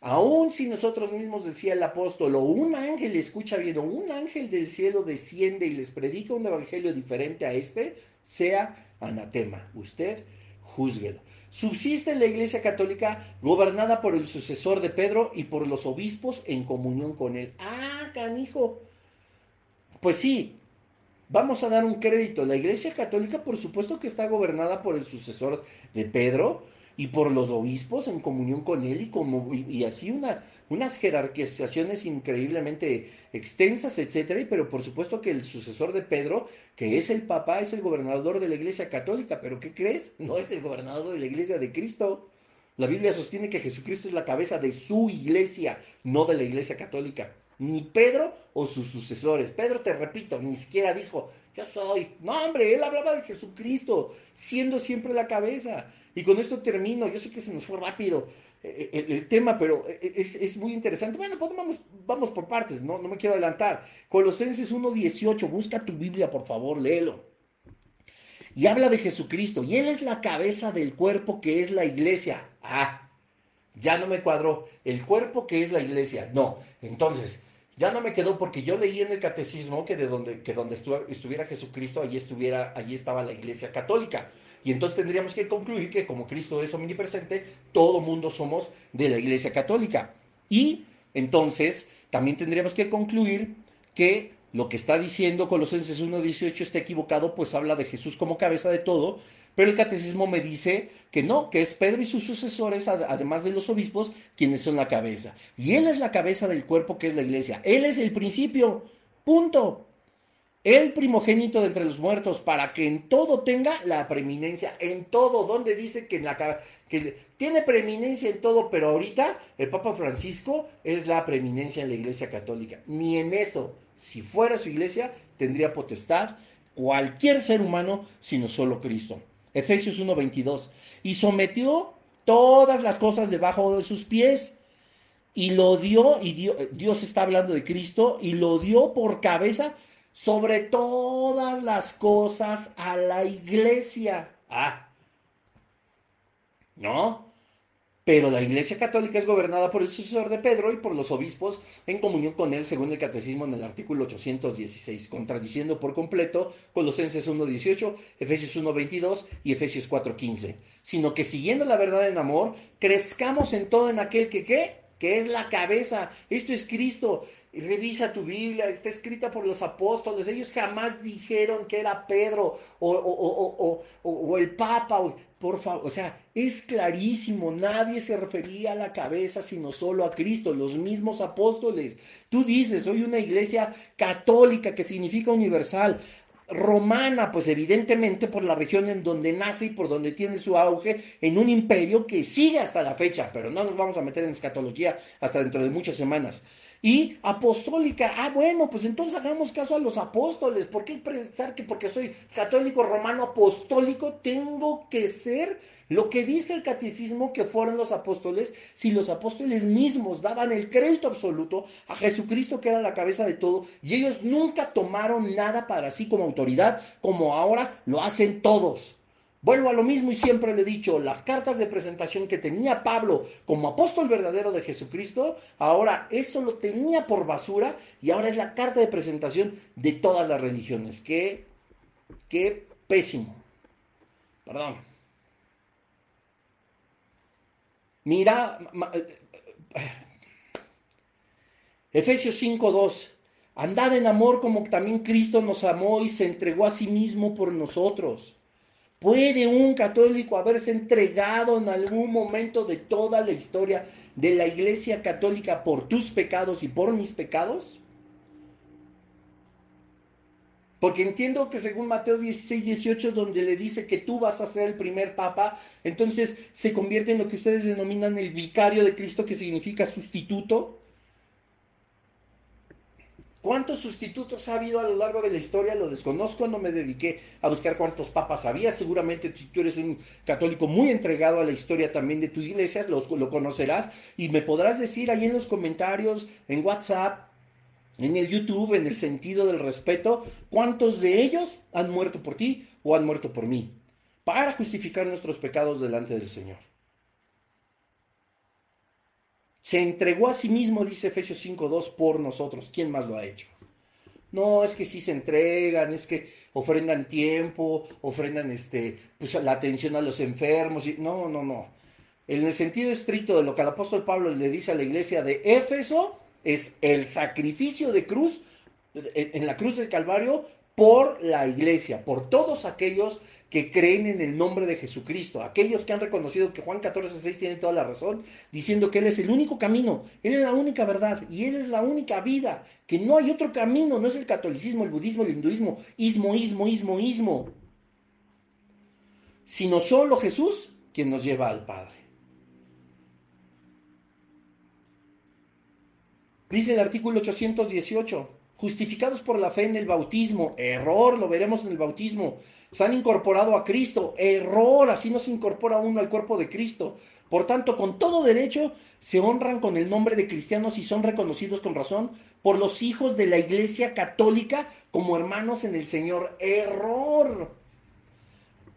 Aún si nosotros mismos, decía el apóstol, o un ángel escucha bien, o un ángel del cielo desciende y les predica un evangelio diferente a este, sea anatema. Usted júzguelo. Subsiste la Iglesia Católica gobernada por el sucesor de Pedro y por los obispos en comunión con él. Ah, canijo. Pues sí, vamos a dar un crédito. La Iglesia Católica, por supuesto que está gobernada por el sucesor de Pedro, y por los obispos en comunión con él y, como, y, así una, unas jerarquizaciones increíblemente extensas, etcétera, pero por supuesto que el sucesor de Pedro, que es el Papa, es el gobernador de la Iglesia Católica, pero ¿qué crees? No es el gobernador de la Iglesia de Cristo. La Biblia sostiene que Jesucristo es la cabeza de su iglesia, no de la Iglesia Católica. Ni Pedro o sus sucesores. Pedro, te repito, ni siquiera dijo, yo soy. No, hombre, él hablaba de Jesucristo, siendo siempre la cabeza. Y con esto termino. Yo sé que se nos fue rápido eh, eh, el, tema, pero eh, es, muy interesante. Bueno, pues vamos, vamos por partes, ¿no? no me quiero adelantar. Colosenses 1.18, busca tu Biblia, por favor, léelo. Y habla de Jesucristo. Y Él es la cabeza del cuerpo que es la iglesia. Ah, ya no me cuadró. El cuerpo que es la iglesia. No. Entonces, ya no me quedó porque yo leí en el catecismo que de donde, que donde estuviera Jesucristo, allí, estuviera, allí estaba la iglesia católica. Y entonces tendríamos que concluir que como Cristo es omnipresente, todo mundo somos de la Iglesia Católica. Y entonces también tendríamos que concluir que lo que está diciendo Colosenses 1.18 está equivocado, pues habla de Jesús como cabeza de todo, pero el catecismo me dice que no, que es Pedro y sus sucesores, además de los obispos, quienes son la cabeza. Y Él es la cabeza del cuerpo que es la iglesia. Él es el principio. Punto el primogénito de entre los muertos, para que en todo tenga la preeminencia, en todo, donde dice que, que tiene preeminencia en todo, pero ahorita el Papa Francisco es la preeminencia en la Iglesia Católica. Ni en eso, si fuera su iglesia, tendría potestad cualquier ser humano, sino solo Cristo. Efesios 1:22. Y sometió todas las cosas debajo de sus pies. Y lo dio, y Dios está hablando de Cristo, y lo dio por cabeza sobre todas las cosas a la iglesia. Ah, ¿no? Pero la iglesia católica es gobernada por el sucesor de Pedro y por los obispos en comunión con él, según el catecismo en el artículo 816, contradiciendo por completo Colosenses 1.18, Efesios 1.22 y Efesios 4.15, sino que siguiendo la verdad en amor, crezcamos en todo en aquel que, ¿qué? que es la cabeza. Esto es Cristo revisa tu Biblia, está escrita por los apóstoles, ellos jamás dijeron que era Pedro o, el Papa, por favor, o sea, es clarísimo, nadie se refería a la cabeza sino solo a Cristo, los mismos apóstoles. Tú dices, soy una iglesia católica que significa universal romana, pues evidentemente por la región en donde nace y por donde tiene su auge en un imperio que sigue hasta la fecha, pero no nos vamos a meter en escatología hasta dentro de muchas semanas. Y apostólica, ah, bueno, pues entonces hagamos caso a los apóstoles. ¿Por qué pensar que porque soy católico romano apostólico tengo que ser lo que dice el catecismo que fueron los apóstoles si los apóstoles mismos daban el crédito absoluto a Jesucristo que era la cabeza de todo y ellos nunca tomaron nada para sí como autoridad como ahora lo hacen todos? Vuelvo a lo mismo y siempre le he dicho, las cartas de presentación que tenía Pablo como apóstol verdadero de Jesucristo, ahora eso lo tenía por basura y ahora es la carta de presentación de todas las religiones. Qué, qué pésimo. Perdón. Mira, eh, Efesios 5.2. Andad en amor como también Cristo nos amó y se entregó a sí mismo por nosotros ¿Puede un católico haberse entregado en algún momento de toda la historia de la Iglesia Católica por tus pecados y por mis pecados? Porque entiendo que según Mateo 16, 18, donde le dice que tú vas a ser el primer papa, entonces se convierte en lo que ustedes denominan el vicario de Cristo, que significa sustituto. ¿Cuántos sustitutos ha habido a lo largo de la historia? Lo desconozco, no me dediqué a buscar cuántos papas había. Seguramente tú eres un católico muy entregado a la historia también de tu iglesia, lo, lo conocerás y me podrás decir ahí en los comentarios, en WhatsApp, en el YouTube, en el sentido del respeto, cuántos de ellos han muerto por ti o han muerto por mí, para justificar nuestros pecados delante del Señor. Se entregó a sí mismo, dice Efesios 5.2, por nosotros. ¿Quién más lo ha hecho? No, es que sí se entregan, es que ofrendan tiempo, ofrendan este, pues, la atención a los enfermos. Y, no, no, no. En el sentido estricto de lo que el apóstol Pablo le dice a la iglesia de Éfeso, es el sacrificio de cruz, en la cruz del Calvario, por la iglesia, por todos aquellos que creen en el nombre de Jesucristo, aquellos que han reconocido que Juan 14, 6 tiene toda la razón, diciendo que Él es el único camino, Él es la única verdad y Él es la única vida, que no hay otro camino, no es el catolicismo, el budismo, el hinduismo, ismo, ismo, ismo, ismo, sino solo Jesús quien nos lleva al Padre. Dice el artículo 818, justificados por la fe en el bautismo, error, lo veremos en el bautismo, se han incorporado a Cristo, error, así no se incorpora uno al cuerpo de Cristo. Por tanto, con todo derecho, se honran con el nombre de cristianos y son reconocidos con razón por los hijos de la Iglesia Católica como hermanos en el Señor. Error.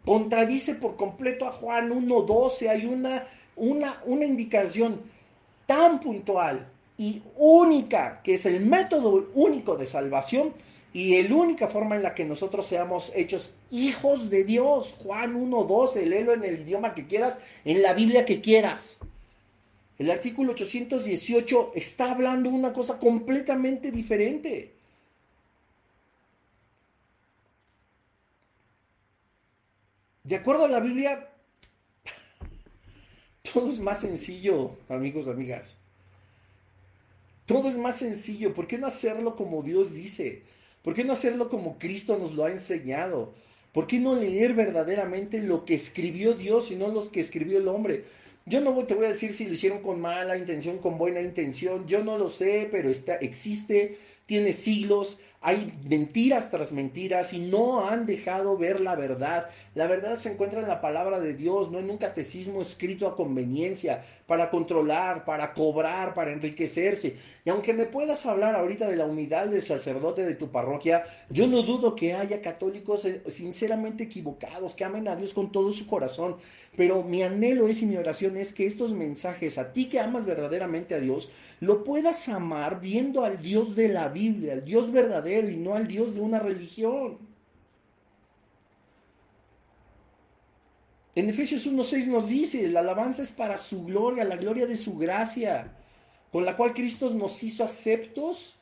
Contradice por completo a Juan 1.12. Hay una, una, una indicación tan puntual y única, que es el método único de salvación y la única forma en la que nosotros seamos hechos hijos de Dios. Juan 1.12, léelo en el idioma que quieras, en la Biblia que quieras. El artículo 818 está hablando una cosa completamente diferente. De acuerdo a la Biblia, todo es más sencillo, amigos, amigas. Todo es más sencillo. ¿Por qué no hacerlo como Dios dice? ¿Por qué no hacerlo como Cristo nos lo ha enseñado? ¿Por qué no leer verdaderamente lo que escribió Dios y no lo que escribió el hombre? Yo no te voy a decir si lo hicieron con mala intención, con buena intención. Yo no lo sé, pero está, existe, tiene siglos, hay mentiras tras mentiras y no han dejado ver la verdad. La verdad se encuentra en la palabra de Dios, no en un catecismo escrito a conveniencia, para controlar, para cobrar, para enriquecerse. Y aunque me puedas hablar ahorita de la unidad del sacerdote de tu parroquia, yo no dudo que haya católicos eh, sinceramente equivocados, que amen a Dios con todo su corazón. Pero mi anhelo es y mi oración es que estos mensajes, a ti que amas verdaderamente a Dios, lo puedas amar viendo al Dios de la Al Dios verdadero y no al Dios de una religión. En Efesios 1.6 nos dice, la alabanza es para su gloria, la gloria de su gracia con la cual Cristo nos hizo aceptos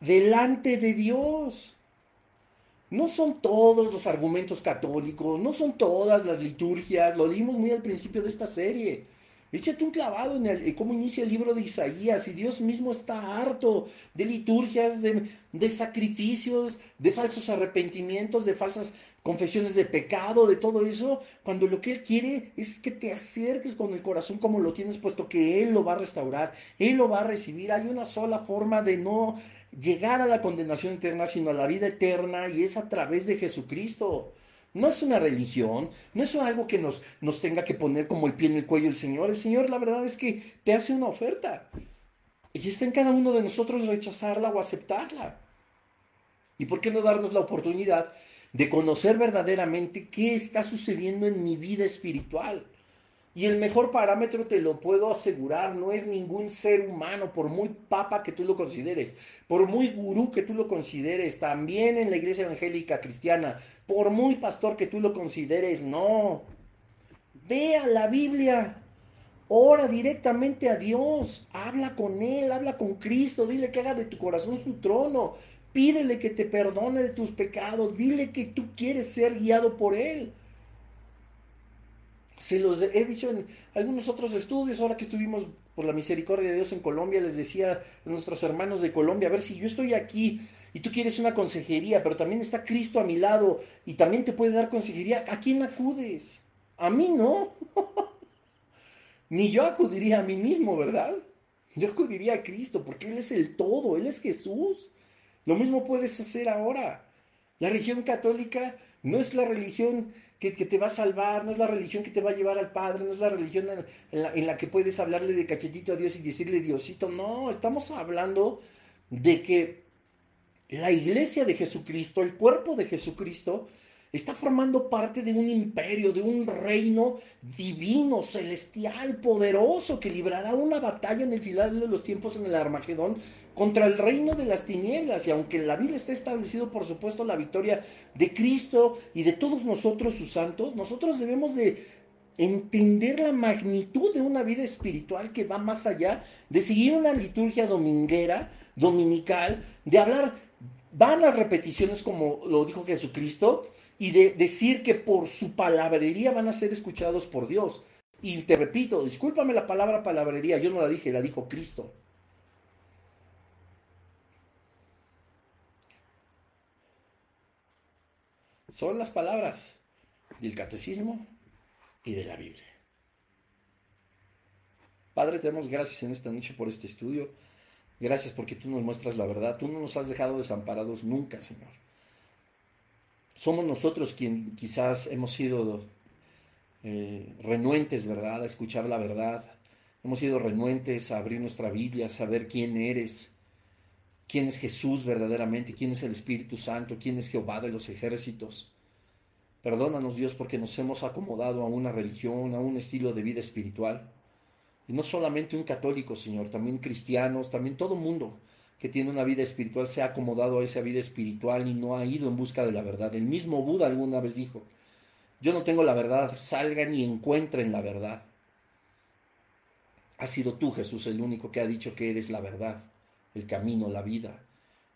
delante de Dios. No son todos los argumentos católicos, no son todas las liturgias, lo dimos muy al principio de esta serie. Échate un clavado en el, cómo inicia el libro de Isaías y Dios mismo está harto de liturgias, de, de sacrificios, de falsos arrepentimientos, de falsas confesiones de pecado, de todo eso, cuando lo que Él quiere es que te acerques con el corazón como lo tienes, puesto que Él lo va a restaurar, Él lo va a recibir. Hay una sola forma de no llegar a la condenación eterna, sino a la vida eterna, y es a través de Jesucristo. No es una religión, no es algo que nos, nos tenga que poner como el pie en el cuello el Señor. El Señor, la verdad es que te hace una oferta. Y está en cada uno de nosotros rechazarla o aceptarla. ¿Y por qué no darnos la oportunidad de conocer verdaderamente qué está sucediendo en mi vida espiritual. Y el mejor parámetro, te lo puedo asegurar, no es ningún ser humano, por muy papa que tú lo consideres, por muy gurú que tú lo consideres, también en la iglesia evangélica cristiana, por muy pastor que tú lo consideres, no. Ve a la Biblia, ora directamente a Dios, habla con Él, habla con Cristo, dile que haga de tu corazón su trono, Pídele que te perdone de tus pecados. Dile que tú quieres ser guiado por Él. Se los he dicho en algunos otros estudios, ahora que estuvimos por la misericordia de Dios en Colombia, les decía a nuestros hermanos de Colombia, a ver si yo estoy aquí y tú quieres una consejería, pero también está Cristo a mi lado y también te puede dar consejería, ¿a quién acudes? A mí no. Ni yo acudiría a mí mismo, ¿verdad? Yo acudiría a Cristo porque Él es el todo, Él es Jesús. Lo mismo puedes hacer ahora. La religión católica no es la religión que, te va a salvar, no es la religión que te va a llevar al Padre, no es la religión en la, en la que puedes hablarle de cachetito a Dios y decirle Diosito. No, estamos hablando de que la iglesia de Jesucristo, el cuerpo de Jesucristo, está formando parte de un imperio, de un reino divino, celestial, poderoso, que librará una batalla en el final de los tiempos en el Armagedón contra el reino de las tinieblas. Y aunque en la Biblia está establecido, por supuesto, la victoria de Cristo y de todos nosotros, sus santos, nosotros debemos de entender la magnitud de una vida espiritual que va más allá de seguir una liturgia dominguera, dominical, de hablar van las repeticiones como lo dijo Jesucristo, y de decir que por su palabrería van a ser escuchados por Dios. Y te repito, discúlpame la palabra palabrería, yo no la dije, la dijo Cristo. Son las palabras del catecismo y de la Biblia. Padre, te damos gracias en esta noche por este estudio. Gracias porque tú nos muestras la verdad. Tú no nos has dejado desamparados nunca, Señor somos nosotros quien quizás hemos sido eh, renuentes, ¿verdad?, a escuchar la verdad. Hemos sido renuentes a abrir nuestra Biblia, a saber quién eres, quién es Jesús verdaderamente, quién es el Espíritu Santo, quién es Jehová de los ejércitos. Perdónanos Dios porque nos hemos acomodado a una religión, a un estilo de vida espiritual. Y no solamente un católico, Señor, también cristianos, también todo mundo que tiene una vida espiritual se ha acomodado a esa vida espiritual y no ha ido en busca de la verdad. El mismo Buda alguna vez dijo, yo no tengo la verdad, salgan y encuentren la verdad. Ha sido tú, Jesús, el único que ha dicho que eres la verdad, el camino, la vida,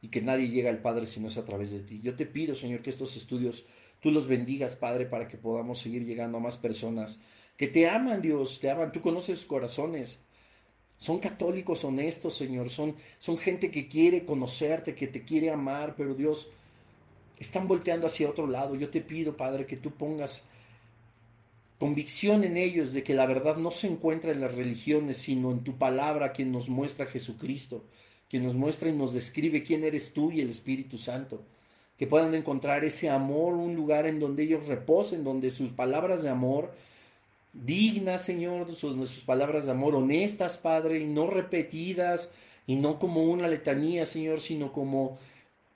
y que nadie llega al Padre si no es a través de ti. Yo te pido, Señor, que estos estudios tú los bendigas, Padre, para que podamos seguir llegando a más personas que te aman, Dios, te aman, tú conoces sus corazones son católicos honestos, Señor. Son, son gente que quiere conocerte, que te quiere amar, pero Dios, están volteando hacia otro lado. Yo te pido, Padre, que tú pongas convicción en ellos de que la verdad no se encuentra en las religiones, sino en tu palabra, quien nos muestra Jesucristo, quien nos muestra y nos describe quién eres tú y el Espíritu Santo. Que puedan encontrar ese amor, un lugar en donde ellos reposen, donde sus palabras de amor dignas, Señor, sus, palabras de amor honestas, Padre, y no repetidas, y no como una letanía, Señor, sino como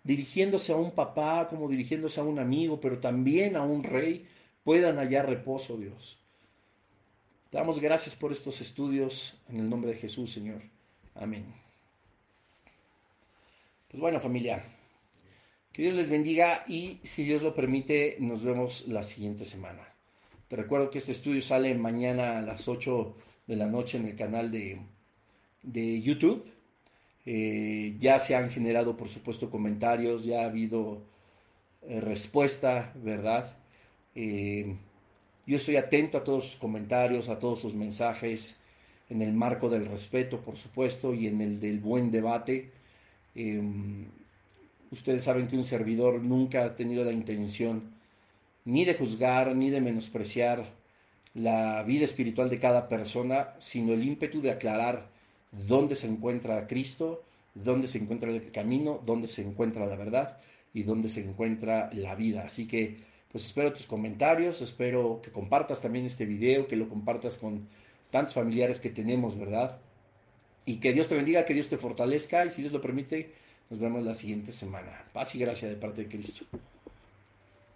dirigiéndose a un papá, como dirigiéndose a un amigo, pero también a un rey, puedan hallar reposo, Dios. damos gracias por estos estudios en el nombre de Jesús, Señor. Amén. Pues bueno, familia, que Dios les bendiga y si Dios lo permite, nos vemos la siguiente semana. Recuerdo que este estudio sale mañana a las 8 de la noche en el canal de, YouTube. Eh, ya se han generado, por supuesto, comentarios, ya ha habido eh, respuesta, ¿verdad? Eh, yo estoy atento a todos sus comentarios, a todos sus mensajes, en el marco del respeto, por supuesto, y en el del buen debate. ustedes saben que un servidor nunca ha tenido la intención ni de juzgar, ni de menospreciar la vida espiritual de cada persona, sino el ímpetu de aclarar dónde se encuentra Cristo, dónde se encuentra el camino, dónde se encuentra la verdad y dónde se encuentra la vida. Así que, pues espero tus comentarios, espero que compartas también este video, que lo compartas con tantos familiares que tenemos, ¿verdad? Y que Dios te bendiga, que Dios te fortalezca y si Dios lo permite, nos vemos la siguiente semana. Paz y gracia de parte de Cristo.